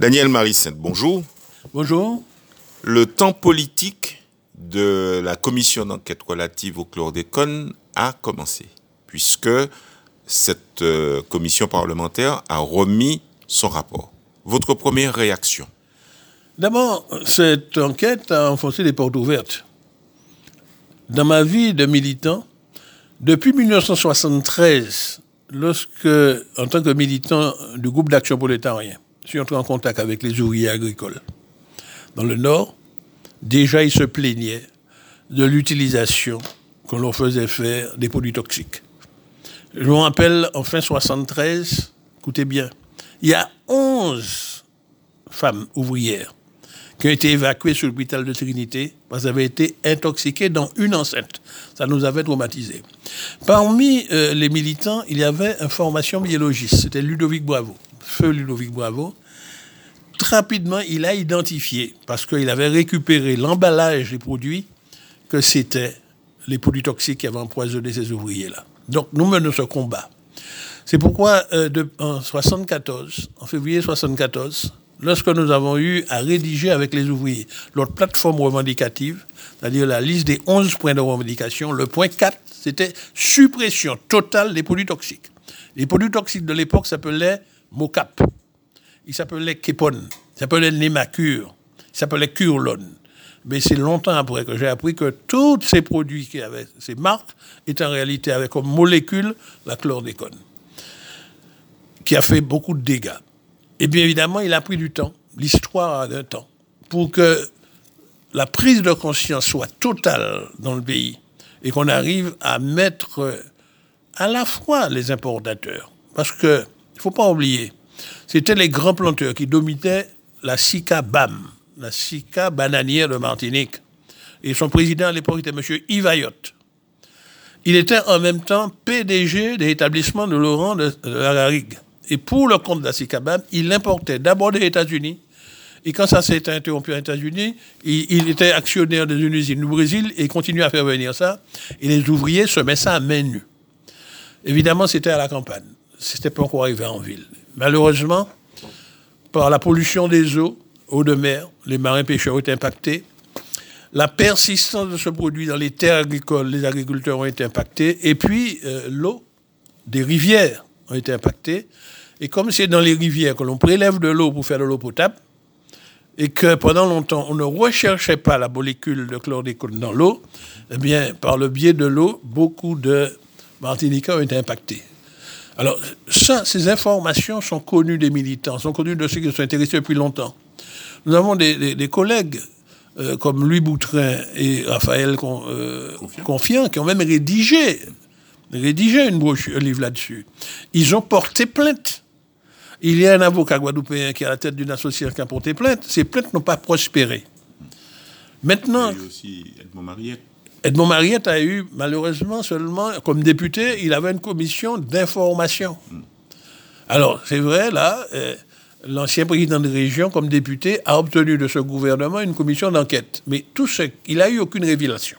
Daniel Marie-Sainte, bonjour. Bonjour. Le temps politique de la commission d'enquête relative au chlordécone a commencé, puisque cette euh, commission parlementaire a remis son rapport. Votre première réaction? D'abord, cette enquête a enfoncé des portes ouvertes. Dans ma vie de militant, depuis 1973, lorsque, en tant que militant du groupe d'action prolétarien, suis entré en contact avec les ouvriers agricoles dans le Nord, déjà ils se plaignaient de l'utilisation qu'on leur faisait faire des produits toxiques. Je me rappelle, en fin 73, écoutez bien, il y a 11 femmes ouvrières qui ont été évacuées sur l'hôpital de Trinité parce qu'elles avaient été intoxiquées dans une enceinte. Ça nous avait traumatisés. Parmi euh, les militants, il y avait un formation biologiste. C'était Ludovic Bravo, feu Ludovic Bravo. Rapidement, il a identifié, parce qu'il avait récupéré l'emballage des produits, que c'était les produits toxiques qui avaient empoisonné ces ouvriers-là. Donc nous menons ce combat. C'est pourquoi euh, de, en 74, en février 74, lorsque nous avons eu à rédiger avec les ouvriers notre plateforme revendicative, c'est-à-dire la liste des 11 points de revendication, le point 4, c'était suppression totale des produits toxiques. Les produits toxiques de l'époque s'appelaient MOCAP, ils s'appelaient Kepon, ils s'appelaient Nemacure, ils s'appelaient Curlone. Mais c'est longtemps après que j'ai appris que tous ces produits qui avaient ces marques étaient en réalité avec comme molécule la chlordécone, qui a fait beaucoup de dégâts. Et bien évidemment, il a pris du temps, l'histoire a un temps, pour que la prise de conscience soit totale dans le pays et qu'on arrive à mettre à la fois les importateurs. Parce que, il faut pas oublier, c'était les grands planteurs qui dominaient la SICA BAM, la SICA bananière de Martinique. Et son président à l'époque était M. Yves Ayotte. Il était en même temps PDG des établissements de Laurent de, la Garrigue. Et pour le compte de la SICA BAM, il importait d'abord des États-Unis. Et quand ça s'est interrompu aux États-Unis, il, était actionnaire des usines du Brésil et il continue à faire venir ça. Et les ouvriers se mettent ça à main nue. Évidemment, c'était à la campagne. C'était pas encore arrivé en ville. Malheureusement, par la pollution des eaux, eau de mer, les marins pêcheurs ont été impactés. La persistance de ce produit dans les terres agricoles, les agriculteurs ont été impactés. Et puis, euh, l'eau des rivières ont été impactées. Et comme c'est dans les rivières que l'on prélève de l'eau pour faire de l'eau potable, et que pendant longtemps, on ne recherchait pas la molécule de chlordécone dans l'eau, eh bien, par le biais de l'eau, beaucoup de Martiniquais ont été impactés. Alors, ça, ces informations sont connues des militants, sont connues de ceux qui sont intéressés depuis longtemps. Nous avons des, des, des collègues euh, comme Louis Boutrin et Raphaël Con, euh, Confiant. Confiant. qui ont même rédigé, rédigé une brochure, un livre là-dessus. Ils ont porté plainte. Il y a un avocat guadeloupéen qui est à la tête d'une association qui a porté plainte. Ces plaintes n'ont pas prospéré. Maintenant. Il y a eu aussi Edmond Mariette. Edmond Mariette a eu, malheureusement, seulement, comme député, il avait une commission d'information. Mm. Alors, c'est vrai, là, euh, l'ancien président de région, comme député, a obtenu de ce gouvernement une commission d'enquête. Mais tout ce, il n'a eu aucune révélation.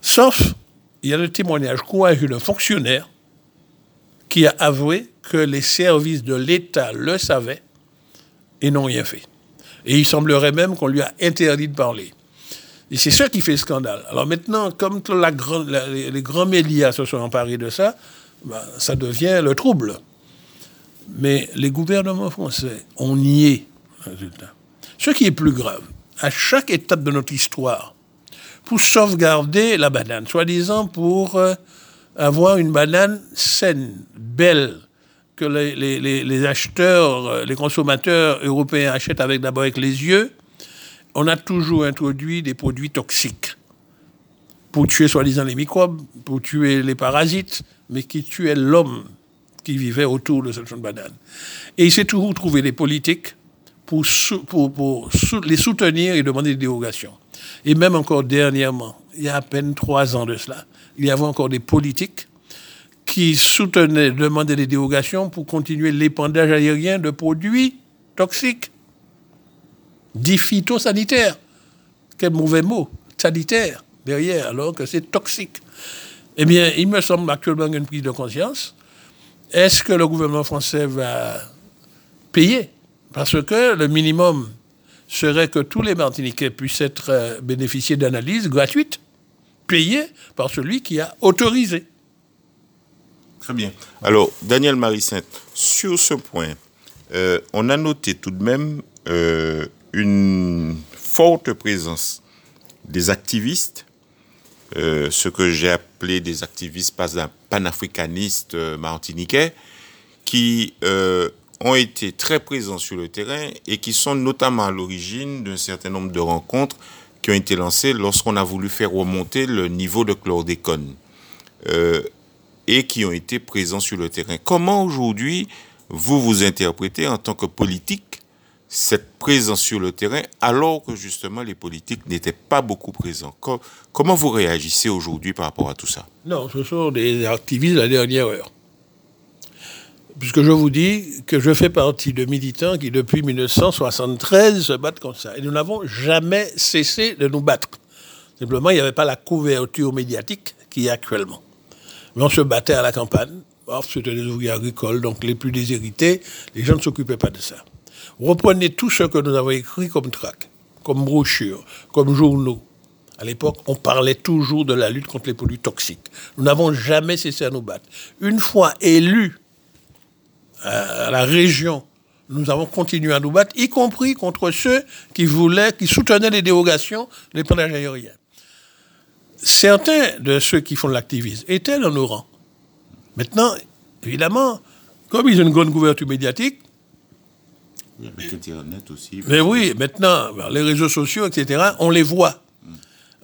Sauf, il y a le témoignage courageux d'un fonctionnaire qui a avoué que les services de l'État le savaient et n'ont rien fait. Et il semblerait même qu'on lui a interdit de parler. Et c'est ça qui fait scandale. Alors maintenant, comme les grands médias se sont emparés de ça, ben, ça devient le trouble. Mais les gouvernements français ont nié le résultat. Ce qui est plus grave, à chaque étape de notre histoire, pour sauvegarder la banane, soi-disant pour euh, avoir une banane saine, belle, que les, les, les, acheteurs, euh, les consommateurs européens achètent avec d'abord avec les yeux, on a toujours introduit des produits toxiques pour tuer soi-disant les microbes, pour tuer les parasites, mais qui tuaient l'homme qui vivait autour de cette jeune banane. Et il s'est toujours trouvé des politiques pour, les soutenir et demander des dérogations. Et même encore dernièrement, il y a à peine trois ans de cela, il y avait encore des politiques qui soutenaient, demandaient des dérogations pour continuer l'épandage aérien de produits toxiques, dits phytosanitaires. Quel mauvais mot, sanitaire, derrière, alors que c'est toxique. Eh bien, il me semble actuellement une prise de conscience est-ce que le gouvernement français va payer? Parce que le minimum serait que tous les Martiniquais puissent être euh, bénéficier d'analyses gratuites, payées par celui qui a autorisé. Très bien. Alors, Daniel Marie-Sainte, sur ce point, euh, on a noté tout de même euh, une forte présence des activistes, ce que j'ai appelé des activistes panafricanistes martiniquais, qui ont été très présents sur le terrain et qui sont notamment à l'origine d'un certain nombre de rencontres qui ont été lancées lorsqu'on a voulu faire remonter le niveau de chlordécone euh, et qui ont été présents sur le terrain. Comment aujourd'hui vous vous interprétez en tant que politique cette présence sur le terrain alors que justement les politiques n'étaient pas beaucoup présents Comment vous réagissez aujourd'hui par rapport à tout ça? Non, ce sont des activistes de la dernière heure puisque je vous dis que je fais partie de militants qui, depuis 1973, se battent comme ça. Et nous n'avons jamais cessé de nous battre. Simplement, il n'y avait pas la couverture médiatique qu'il y a actuellement. Mais on se battait à la campagne. C'était des ouvriers agricoles, donc les plus déshérités. Les gens ne s'occupaient pas de ça. Reprenez tout ce que nous avons écrit comme tract, comme brochure, comme journaux. À l'époque, on parlait toujours de la lutte contre les produits toxiques. Nous n'avons jamais cessé à nous battre. Une fois élus à la région, nous avons continué à nous battre, y compris contre ceux qui voulaient, qui soutenaient les dérogations des plages aériens. Certains de ceux qui font l'activisme étaient dans nos rangs. Maintenant, évidemment, comme ils ont une grande couverture médiatique, avec Internet aussi. Mais oui, maintenant, les réseaux sociaux, etc., on les voit.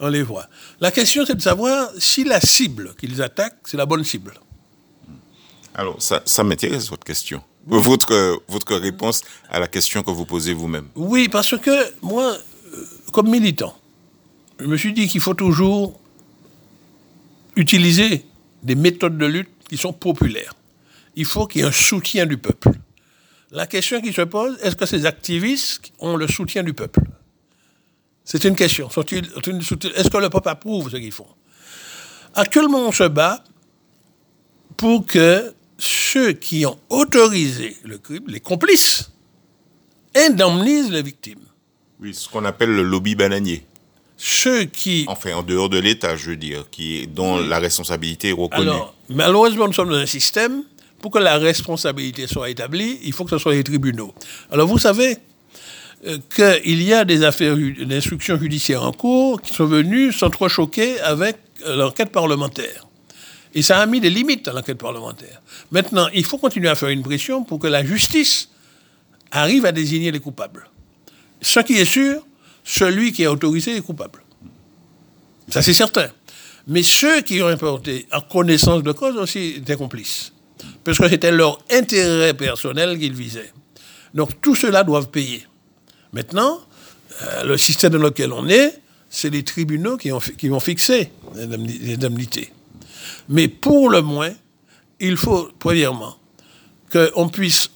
On les voit. La question, c'est de savoir si la cible qu'ils attaquent, c'est la bonne cible. Alors, ça, ça m'intéresse votre question. Votre, votre réponse à la question que vous posez vous-même. Oui, parce que moi, euh, comme militant, je me suis dit qu'il faut toujours utiliser des méthodes de lutte qui sont populaires. Il faut qu'il y ait un soutien du peuple. La question qui se pose, est-ce que ces activistes ont le soutien du peuple? C'est une question. Est-ce que le peuple approuve ce qu'ils font? Actuellement, on se bat pour que ceux qui ont autorisé le crime, les complices, indemnisent les victimes. Oui, ce qu'on appelle le lobby bananier. Ceux qui... Enfin, en dehors de l'État, je veux dire, qui, dont la responsabilité est reconnue. Alors, malheureusement, nous sommes dans un système, pour que la responsabilité soit établie, il faut que ce soit les tribunaux. Alors, vous savez euh, qu'il y a des affaires d'instruction judiciaire en cours qui sont venues s'entrechoquer avec euh, l'enquête parlementaire. Et ça a mis des limites à l'enquête parlementaire. Maintenant, il faut continuer à faire une pression pour que la justice arrive à désigner les coupables. Ce qui est sûr, celui qui a autorisé est coupable. Ça, c'est certain. Mais ceux qui ont importé en connaissance de cause aussi étaient complices. Parce que c'était leur intérêt personnel qu'ils visaient. Donc, tout cela doivent payer. Maintenant, euh, le système dans lequel on est, c'est les tribunaux qui, ont, qui vont fixer les indemnités. Mais pour le moins, il faut, premièrement, qu'on puisse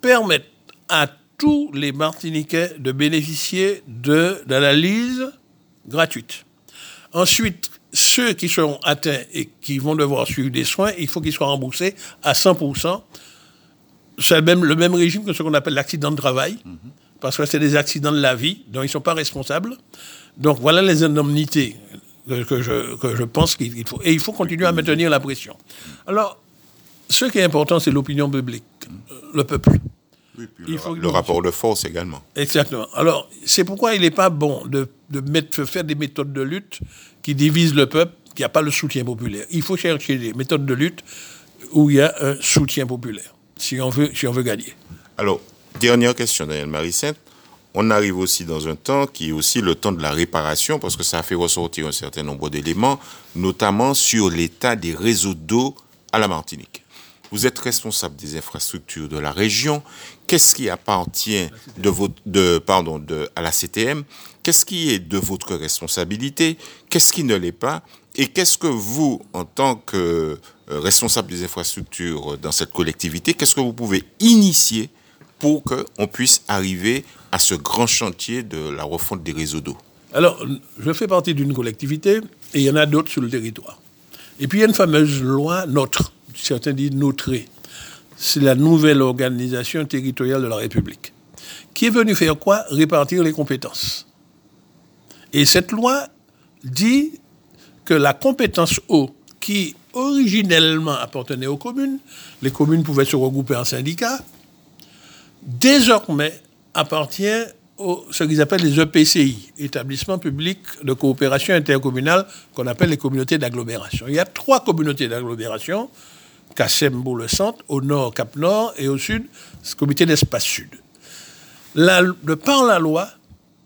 permettre à tous les Martiniquais de bénéficier d'analyses gratuites. Ensuite, ceux qui seront atteints et qui vont devoir suivre des soins, il faut qu'ils soient remboursés à 100%. C'est même, le même régime que ce qu'on appelle l'accident de travail, parce que c'est des accidents de la vie dont ils ne sont pas responsables. Donc voilà les indemnités que, je, que je pense qu'il faut. Et il faut continuer à maintenir la pression. Alors, ce qui est important, c'est l'opinion publique, le peuple. Oui, puis il faut le, rapport de force également. Exactement. Alors, c'est pourquoi il n'est pas bon de, de mettre, faire des méthodes de lutte qui divisent le peuple, qui n'a pas le soutien populaire. Il faut chercher des méthodes de lutte où il y a un soutien populaire, si on veut, si on veut gagner. Alors, dernière question, Daniel Maricette on arrive aussi dans un temps qui est aussi le temps de la réparation, parce que ça a fait ressortir un certain nombre d'éléments, notamment sur l'état des réseaux d'eau à la Martinique. Vous êtes responsable des infrastructures de la région. Qu'est-ce qui appartient à la CTM Qu'est-ce qui est de votre responsabilité? Qu'est-ce qui ne l'est pas? Et qu'est-ce que vous, en tant que euh, responsable des infrastructures dans cette collectivité, qu'est-ce que vous pouvez initier pour qu'on puisse arriver à ce grand chantier de la refonte des réseaux d'eau? Alors, je fais partie d'une collectivité et il y en a d'autres sur le territoire. Et puis il y a une fameuse loi NOTRe, certains disent NOTRE. C'est la nouvelle organisation territoriale de la République. qui est venu faire quoi? Répartir les compétences. Et cette loi dit que la compétence eau, qui originellement appartenait aux communes, les communes pouvaient se regrouper en syndicats, désormais appartient aux ce qu'ils appellent les EPCI, établissements publics de coopération intercommunale, qu'on appelle les communautés d'agglomération. Il y a trois communautés d'agglomération, Kassembo le centre, au nord Cap Nord et au sud, ce comité d'espace sud. de par la loi,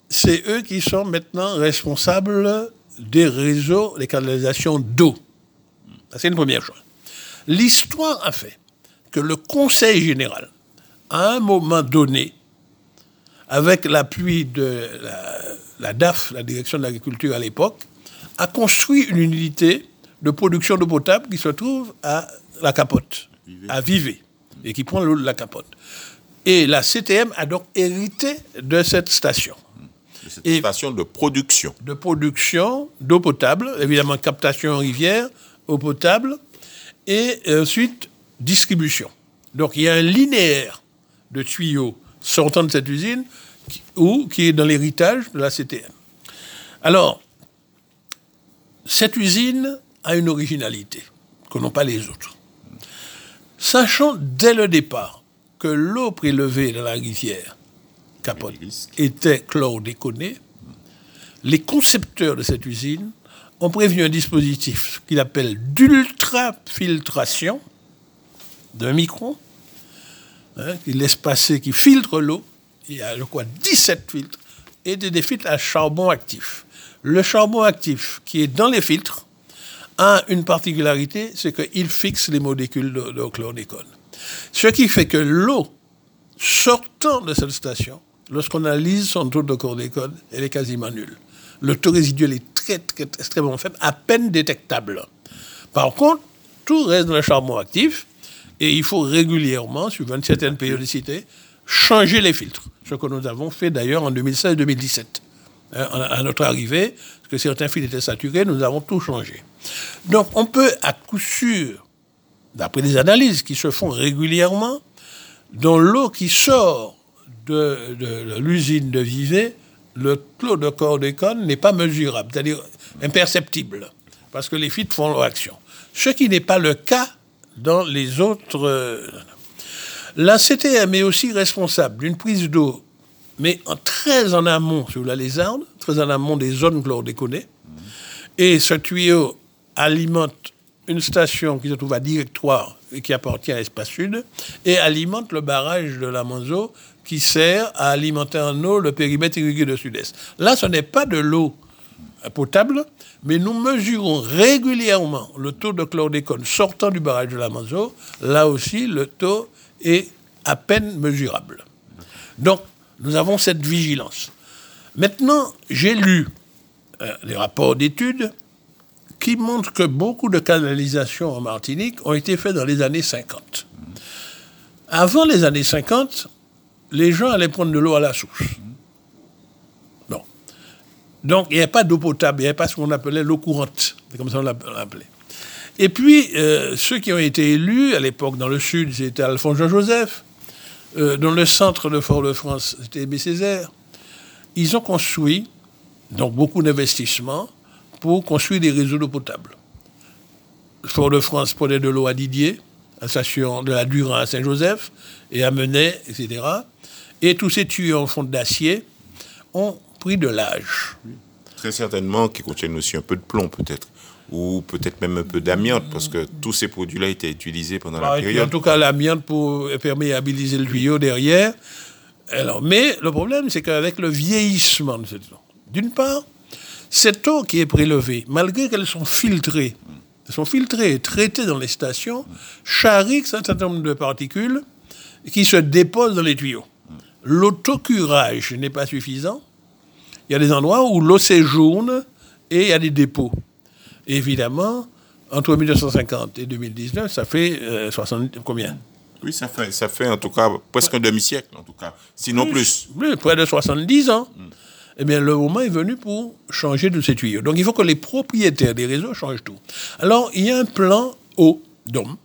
c'est eux qui sont maintenant responsables des réseaux, des canalisations d'eau. C'est une première chose. L'histoire a fait que le Conseil général, à un moment donné, avec l'appui de la, DAF, la Direction de l'agriculture à l'époque, a construit une unité de production d'eau potable qui se trouve à la capote, à Vivé, et qui prend l'eau de la capote. Et la CTM a donc hérité de cette station. De cette station de production. De production d'eau potable, évidemment captation en rivière, eau potable, et ensuite distribution. Donc il y a un linéaire de tuyaux sortant de cette usine ou qui est dans l'héritage de la CTM. Alors, cette usine a une originalité que n'ont pas les autres. Sachant dès le départ que l'eau prélevée dans la rivière Capote était chlordéconée, les concepteurs de cette usine ont prévu un dispositif qu'ils appellent d'ultrafiltration d'un micron, hein, qui laisse passer, qui filtre l'eau. Il y a, je crois, 17 filtres et des, filtres à charbon actif. Le charbon actif qui est dans les filtres a une particularité, c'est qu'il fixe les molécules de, de chlordécone. Ce qui fait que l'eau sortant de cette station, lorsqu'on analyse son taux de chlordécone, elle est quasiment nulle. Le taux résiduel est très, très, extrêmement faible, à peine détectable. Par contre, tout reste dans le charbon actif et il faut régulièrement, suivant une certaine périodicité, changer les filtres. Ce que nous avons fait d'ailleurs en 2016-2017. Hein, à notre arrivée, parce que certains filtres étaient saturés, nous avons tout changé. Donc on peut à coup sûr, d'après des analyses qui se font régulièrement, dans l'eau qui sort de, l'usine de Vivet, le taux de chlordécone n'est pas mesurable, c'est-à-dire imperceptible, parce que les filtres font leur action. Ce qui n'est pas le cas dans les autres. Euh, la CTM est aussi responsable d'une prise d'eau, mais en, très en amont sur la lézarde, très en amont des zones chlordéconées. Et ce tuyau alimente une station qui se trouve à Directoire et qui appartient à Espace Sud, et alimente le barrage de la Manzo qui sert à alimenter en eau le périmètre irrigué de Sud-Est. Là, ce n'est pas de l'eau potable, mais nous mesurons régulièrement le taux de chlordécone sortant du barrage de la Manzo. Là aussi, le taux est à peine mesurable. Donc, nous avons cette vigilance. Maintenant, j'ai lu euh, les rapports d'études qui montrent que beaucoup de canalisations en Martinique ont été faites dans les années 50. Avant les années 50, les gens allaient prendre de l'eau à la source. Bon. Donc, il n'y avait pas d'eau potable, il n'y avait pas ce qu'on appelait l'eau courante. C'est comme ça qu'on l'appelait. Et puis, euh, ceux qui ont été élus à l'époque dans le sud, c'était Alphonse Jean-Joseph. Euh, dans le centre de Fort-de-France, c'était Aimé Césaire. Ils ont construit, donc beaucoup d'investissements, pour construire des réseaux d'eau potable. Fort-de-France prenait de l'eau à Didier, à station de la Durand à Saint-Joseph, et à Menet, etc. Et tous ces tuyaux en fond d'acier ont pris de l'âge. Très certainement qui contiennent aussi un peu de plomb peut-être ou peut-être même un peu d'amiante, parce que tous ces produits-là étaient utilisés pendant la période. En tout cas, l'amiante pour perméabiliser le tuyau derrière. Alors, mais le problème, c'est qu'avec le vieillissement de cette eau, d'une part, cette eau qui est prélevée, malgré qu'elles sont filtrées, elles sont filtrées traitées dans les stations, charrient un certain nombre de particules qui se déposent dans les tuyaux. L'autocurage n'est pas suffisant. Il y a des endroits où l'eau séjourne et il y a des dépôts. évidemment, entre 1950 et 2019, ça fait 60, euh, combien? Oui, ça fait, ça fait en tout cas presque un demi-siècle, en tout cas, sinon plus. plus. près de 70 ans. Mm. Eh bien, le moment est venu pour changer de ces tuyaux. Donc, il faut que les propriétaires des réseaux changent tout. Alors, il y a un plan eau d'homme,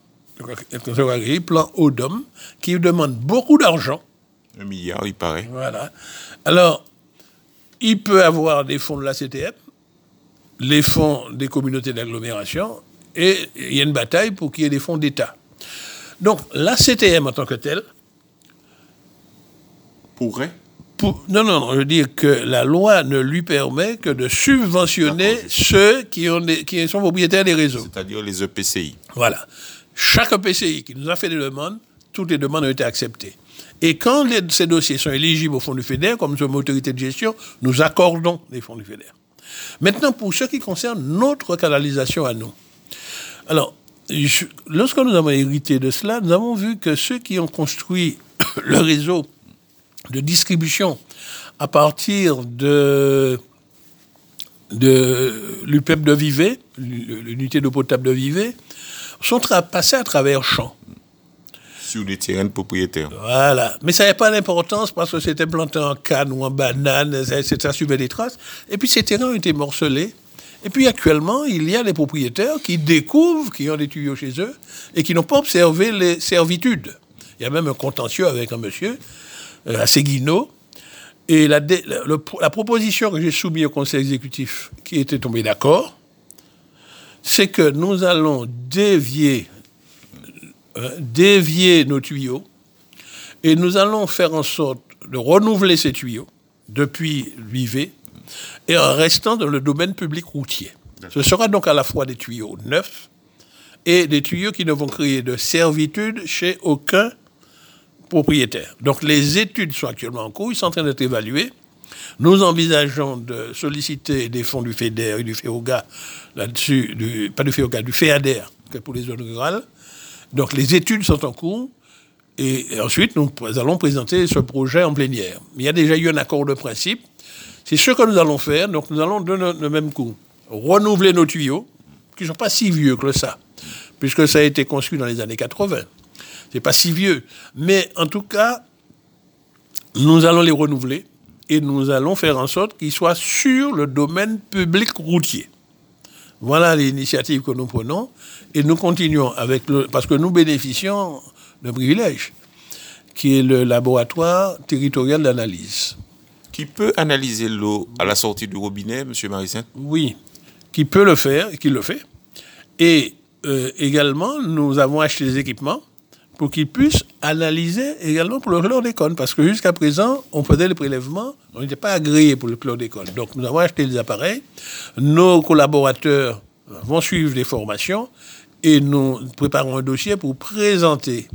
plan eau d'homme, qui demande beaucoup d'argent Un milliard, il paraît. Voilà. Alors, il peut avoir des fonds de la CTM, les fonds des communautés d'agglomération, et il y a une bataille pour qu'il y ait des fonds d'État. Donc, la CTM en tant que telle. Pourrait non, non, non, je veux dire que la loi ne lui permet que de subventionner ceux qui, ont qui sont propriétaires des réseaux. C'est-à-dire les EPCI. Voilà. Chaque EPCI qui nous a fait des demandes, toutes les demandes ont été acceptées. Et quand ces dossiers sont éligibles au fonds du FEDER, comme sommes autorité de gestion, nous accordons des fonds du FEDER. Maintenant, pour ce qui concerne notre canalisation à nous. Alors, lorsque nous avons hérité de cela, nous avons vu que ceux qui ont construit le réseau de distribution à partir de, de l'UPEP de Vivet, l'unité d'eau potable de Vivet, sont passés à travers champs. Sur des terrains propriétaires. Voilà. Mais ça n'avait pas d'importance parce que c'était planté en canne ou en banane, ça, ça suivait des traces. Et puis ces terrains ont été morcelés. Et puis actuellement, il y a des propriétaires qui découvrent qu'ils ont des tuyaux chez eux et qui n'ont pas observé les servitudes. Il y a même un contentieux avec un monsieur à Séguino. Et la, la, proposition que j'ai soumise au conseil exécutif, qui était tombé d'accord, c'est que nous allons dévier, euh, dévier nos tuyaux et nous allons faire en sorte de renouveler ces tuyaux depuis l'UIV et en restant dans le domaine public routier. Ce sera donc à la fois des tuyaux neufs et des tuyaux qui ne vont créer de servitude chez aucun propriétaires. Donc les études sont actuellement en cours, ils sont en train d'être évalués. Nous envisageons de solliciter des fonds du FEDER et du FEOGA là-dessus, du, pas du FEOGA, du FEADER, pour les zones rurales. Donc les études sont en cours. Et, ensuite, nous allons présenter ce projet en plénière. Il y a déjà eu un accord de principe. C'est ce que nous allons faire. Donc nous allons de le même coup renouveler nos tuyaux, qui ne sont pas si vieux que ça, puisque ça a été construit dans les années 80. C'est pas si vieux. Mais en tout cas, nous allons les renouveler et nous allons faire en sorte qu'ils soient sur le domaine public routier. Voilà l'initiative que nous prenons et nous continuons avec le, parce que nous bénéficions d'un privilège qui est le laboratoire territorial d'analyse. Qui peut analyser l'eau à la sortie du robinet, M. Maricin Oui, qui peut le faire et qui le fait. Et euh, également, nous avons acheté des équipements pour qu'ils puissent analyser également pour le chlordécone. Parce que jusqu'à présent, on faisait les prélèvements, on n'était pas agréé pour le chlordécone. Donc nous avons acheté des appareils. Nos collaborateurs vont suivre des formations et nous préparons un dossier pour présenter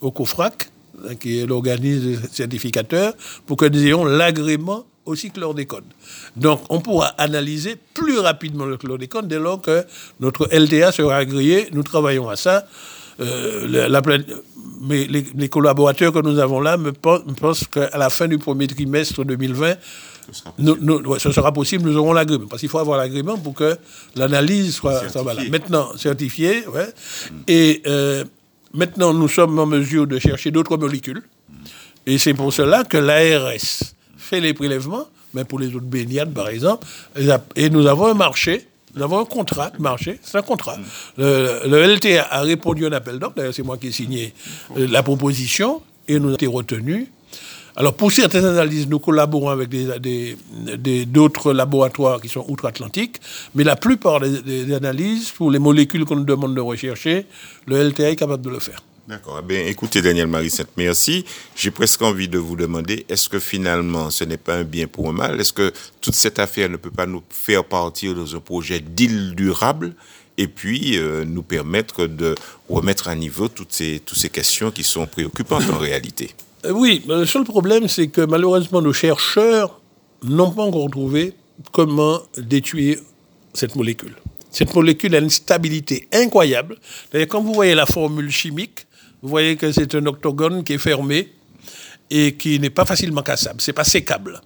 au COFRAC, qui est l'organisme certificateur, pour que nous ayons l'agrément aussi chlordécone. Donc, on pourra analyser plus rapidement le chlordécone dès lors que notre LTA sera agréé. Nous travaillons à ça. Euh, la, mais les, collaborateurs que nous avons là me pensent qu'à la fin du premier trimestre 2020, ce sera possible, nous aurons l'agrément. Parce qu'il faut avoir l'agrément pour que l'analyse soit, Maintenant, certifié, ouais. Et euh, maintenant, nous sommes en mesure de chercher d'autres molécules. Et c'est pour cela que l'ARS fait les prélèvements, mais pour les autres baignades, par exemple. Et nous avons un marché nous avons un contrat de marché, c'est un contrat. Le, LT a répondu à un appel d'offres, d'ailleurs c'est moi qui ai signé euh, la proposition, et nous avons été retenus. Alors pour certaines analyses, nous collaborons avec d'autres laboratoires qui sont outre-Atlantique, mais la plupart des, analyses, pour les molécules qu'on nous demande de rechercher, le LTA est capable de le faire. D'accord. Eh bien, écoutez, Daniel Marissette, merci. J'ai presque envie de vous demander, est-ce que finalement, ce n'est pas un bien pour un mal? Est-ce que toute cette affaire ne peut pas nous faire partir dans un projet d'île durable et puis euh, nous permettre de remettre à niveau toutes ces, toutes ces questions qui sont préoccupantes en réalité? Euh, Oui, le seul problème, c'est que malheureusement, nos chercheurs n'ont pas encore trouvé comment détruire cette molécule. Cette molécule a une stabilité incroyable. D'ailleurs, quand vous voyez la formule chimique, vous voyez que c'est un octogone qui est fermé et qui n'est pas facilement cassable. C'est pas sécable.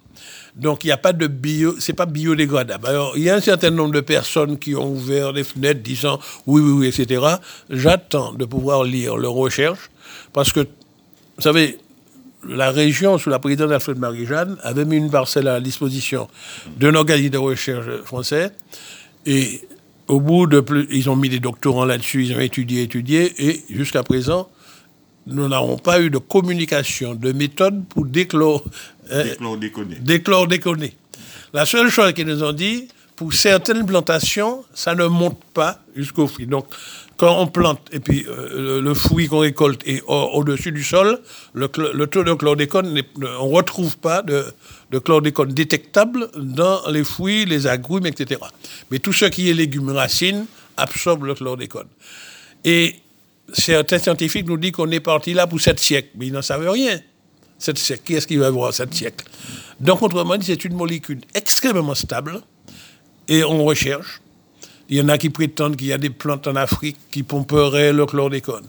Donc il n'y a pas de bio, c'est pas biodégradable. Alors il y a un certain nombre de personnes qui ont ouvert les fenêtres disant oui, oui, oui, etc. J'attends de pouvoir lire leurs recherches parce que, vous savez, la région, sous la présidence d'Alfred Marie-Jeanne, avait mis une parcelle à la disposition d'un organisme de recherche français et au bout de plus, ils ont mis des doctorants là-dessus, ils ont étudié, étudié, et jusqu'à présent, nous n'avons pas eu de communication, de méthode pour déclore, déclore déconner. La seule chose qu'ils nous ont dit, pour certaines plantations, ça ne monte pas jusqu'au fruit. Donc, quand on plante et puis euh, le, fruit qu'on récolte est au-dessus du sol, le, taux de chlordécone, on ne retrouve pas de, de, chlordécone détectable dans les fruits, les agrumes, etc. Mais tout ce qui est légumes racines absorbe le chlordécone. Et certains scientifiques nous disent qu'on est parti là pour sept siècles, mais ils n'en savent rien. Sept siècles, qui est-ce qui va voir sept siècles? Donc, autrement dit, c'est une molécule extrêmement stable et on recherche. Il y en a qui prétendent qu'il y a des plantes en Afrique qui pomperaient le chlordécone.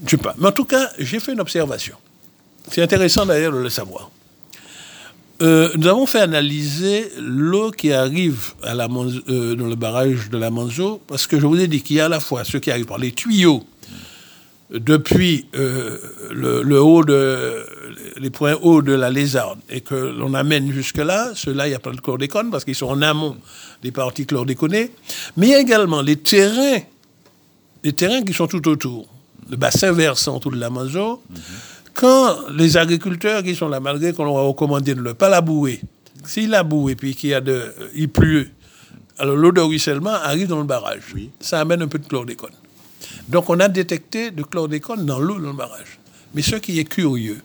Je ne sais pas. Mais en tout cas, j'ai fait une observation. C'est intéressant d'ailleurs de le savoir. Euh, nous avons fait analyser l'eau qui arrive à la, euh, dans le barrage de la Manzo, parce que je vous ai dit qu'il y a à la fois ceux qui arrivent par les tuyaux depuis euh, le, haut de, les points hauts de la lézarde et que l'on amène jusque-là, ceux-là, il n'y a pas de chlordécone parce qu'ils sont en amont des parties chlordéconées. Mais il y a également les terrains, les terrains qui sont tout autour, le bassin versant tout de l'Amazon. Quand les agriculteurs qui sont là, malgré qu'on leur a recommandé de ne pas labourer, s'il boue et puis qu'il y a de, il pleut, alors l'eau de ruissellement arrive dans le barrage. Ça amène un peu de chlordécone. Donc on a détecté du chlordécone dans l'eau dans le barrage. Mais ce qui est curieux,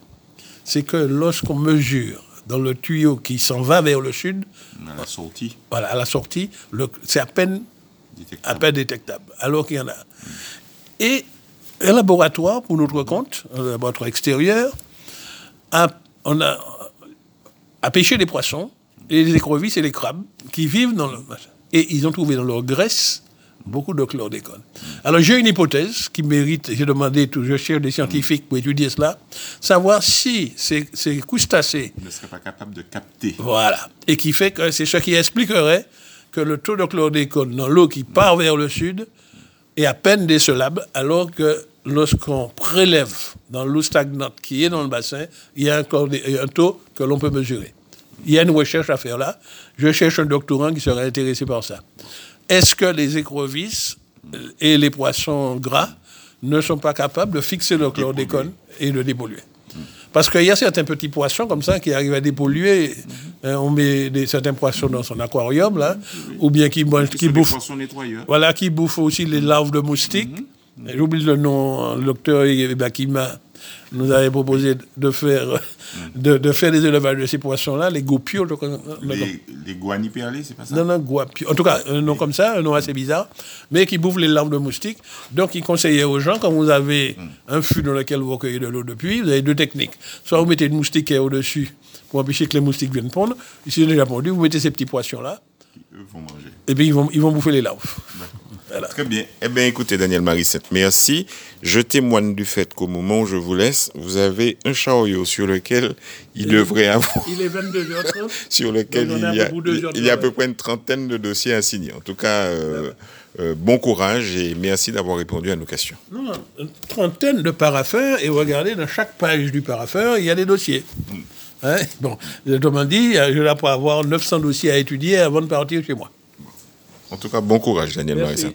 c'est que lorsqu'on mesure dans le tuyau qui s'en va vers le sud, à la sortie, voilà, à la sortie, c'est à peine, détectable. à peine détectable, alors qu'il y en a. Et un laboratoire, pour notre compte, un laboratoire extérieur, a, on a, a pêché des poissons, et les écrevisses et les crabes qui vivent dans le... Et ils ont trouvé dans leur graisse beaucoup de chlordécone. Alors j'ai une hypothèse qui mérite, j'ai demandé, tout, je cherche des scientifiques pour étudier cela, savoir si ces, ces crustacés ne seraient pas capables de capter. Voilà. Et qui fait que c'est ce qui expliquerait que le taux de chlordécone dans l'eau qui part vers le sud est à peine décelable, alors que lorsqu'on prélève dans l'eau stagnante qui est dans le bassin, il y a un, un taux que l'on peut mesurer. Il y a une recherche à faire là. Je cherche un doctorant qui serait intéressé par ça est-ce que les écrevisses et les poissons gras ne sont pas capables de fixer le chlordécone et de dépolluer? Parce qu'il y a certains petits poissons comme ça qui arrivent à dépolluer. Hein, on met des, certains poissons dans son aquarium, là, ou bien qui, qui bouffent. Voilà, qui bouffent aussi les larves de moustiques. Mhm. J'oublie le nom, le docteur Bakima nous avait proposé de faire, de, faire des élevages de ces poissons-là, les gopios. Les, les guaniperlés, c'est pas ça? Non, non, guapio. En tout cas, un nom comme ça, un nom assez bizarre, mais qui bouffe les larves de moustiques. Donc, il conseillait aux gens, quand vous avez hmm. un fût dans lequel vous recueillez de l'eau depuis, vous avez deux techniques. Soit vous mettez une moustiquaire au-dessus pour empêcher que les moustiques viennent pondre. Si c'est déjà pondu, vous mettez ces petits poissons-là. Eux vont manger. Et puis, ils vont, ils vont bouffer les larves. Très bien. Eh bien, écoutez, Daniel Marissette, merci. Je témoigne du fait qu'au moment où je vous laisse, vous avez un chariot sur lequel il, devrait avoir. Il est 22h30. sur lequel il y, a, il y a à peu près une trentaine de dossiers à signer. En tout cas, euh, euh, bon courage et merci d'avoir répondu à nos questions. Non, une trentaine de paraffeurs et regardez, dans chaque page du paraffeur, il y a des dossiers. Hmm. Hein? Bon, autrement dit, je vais pas avoir 900 dossiers à étudier avant de partir chez moi. En tout cas, bon courage, Daniel Marissa.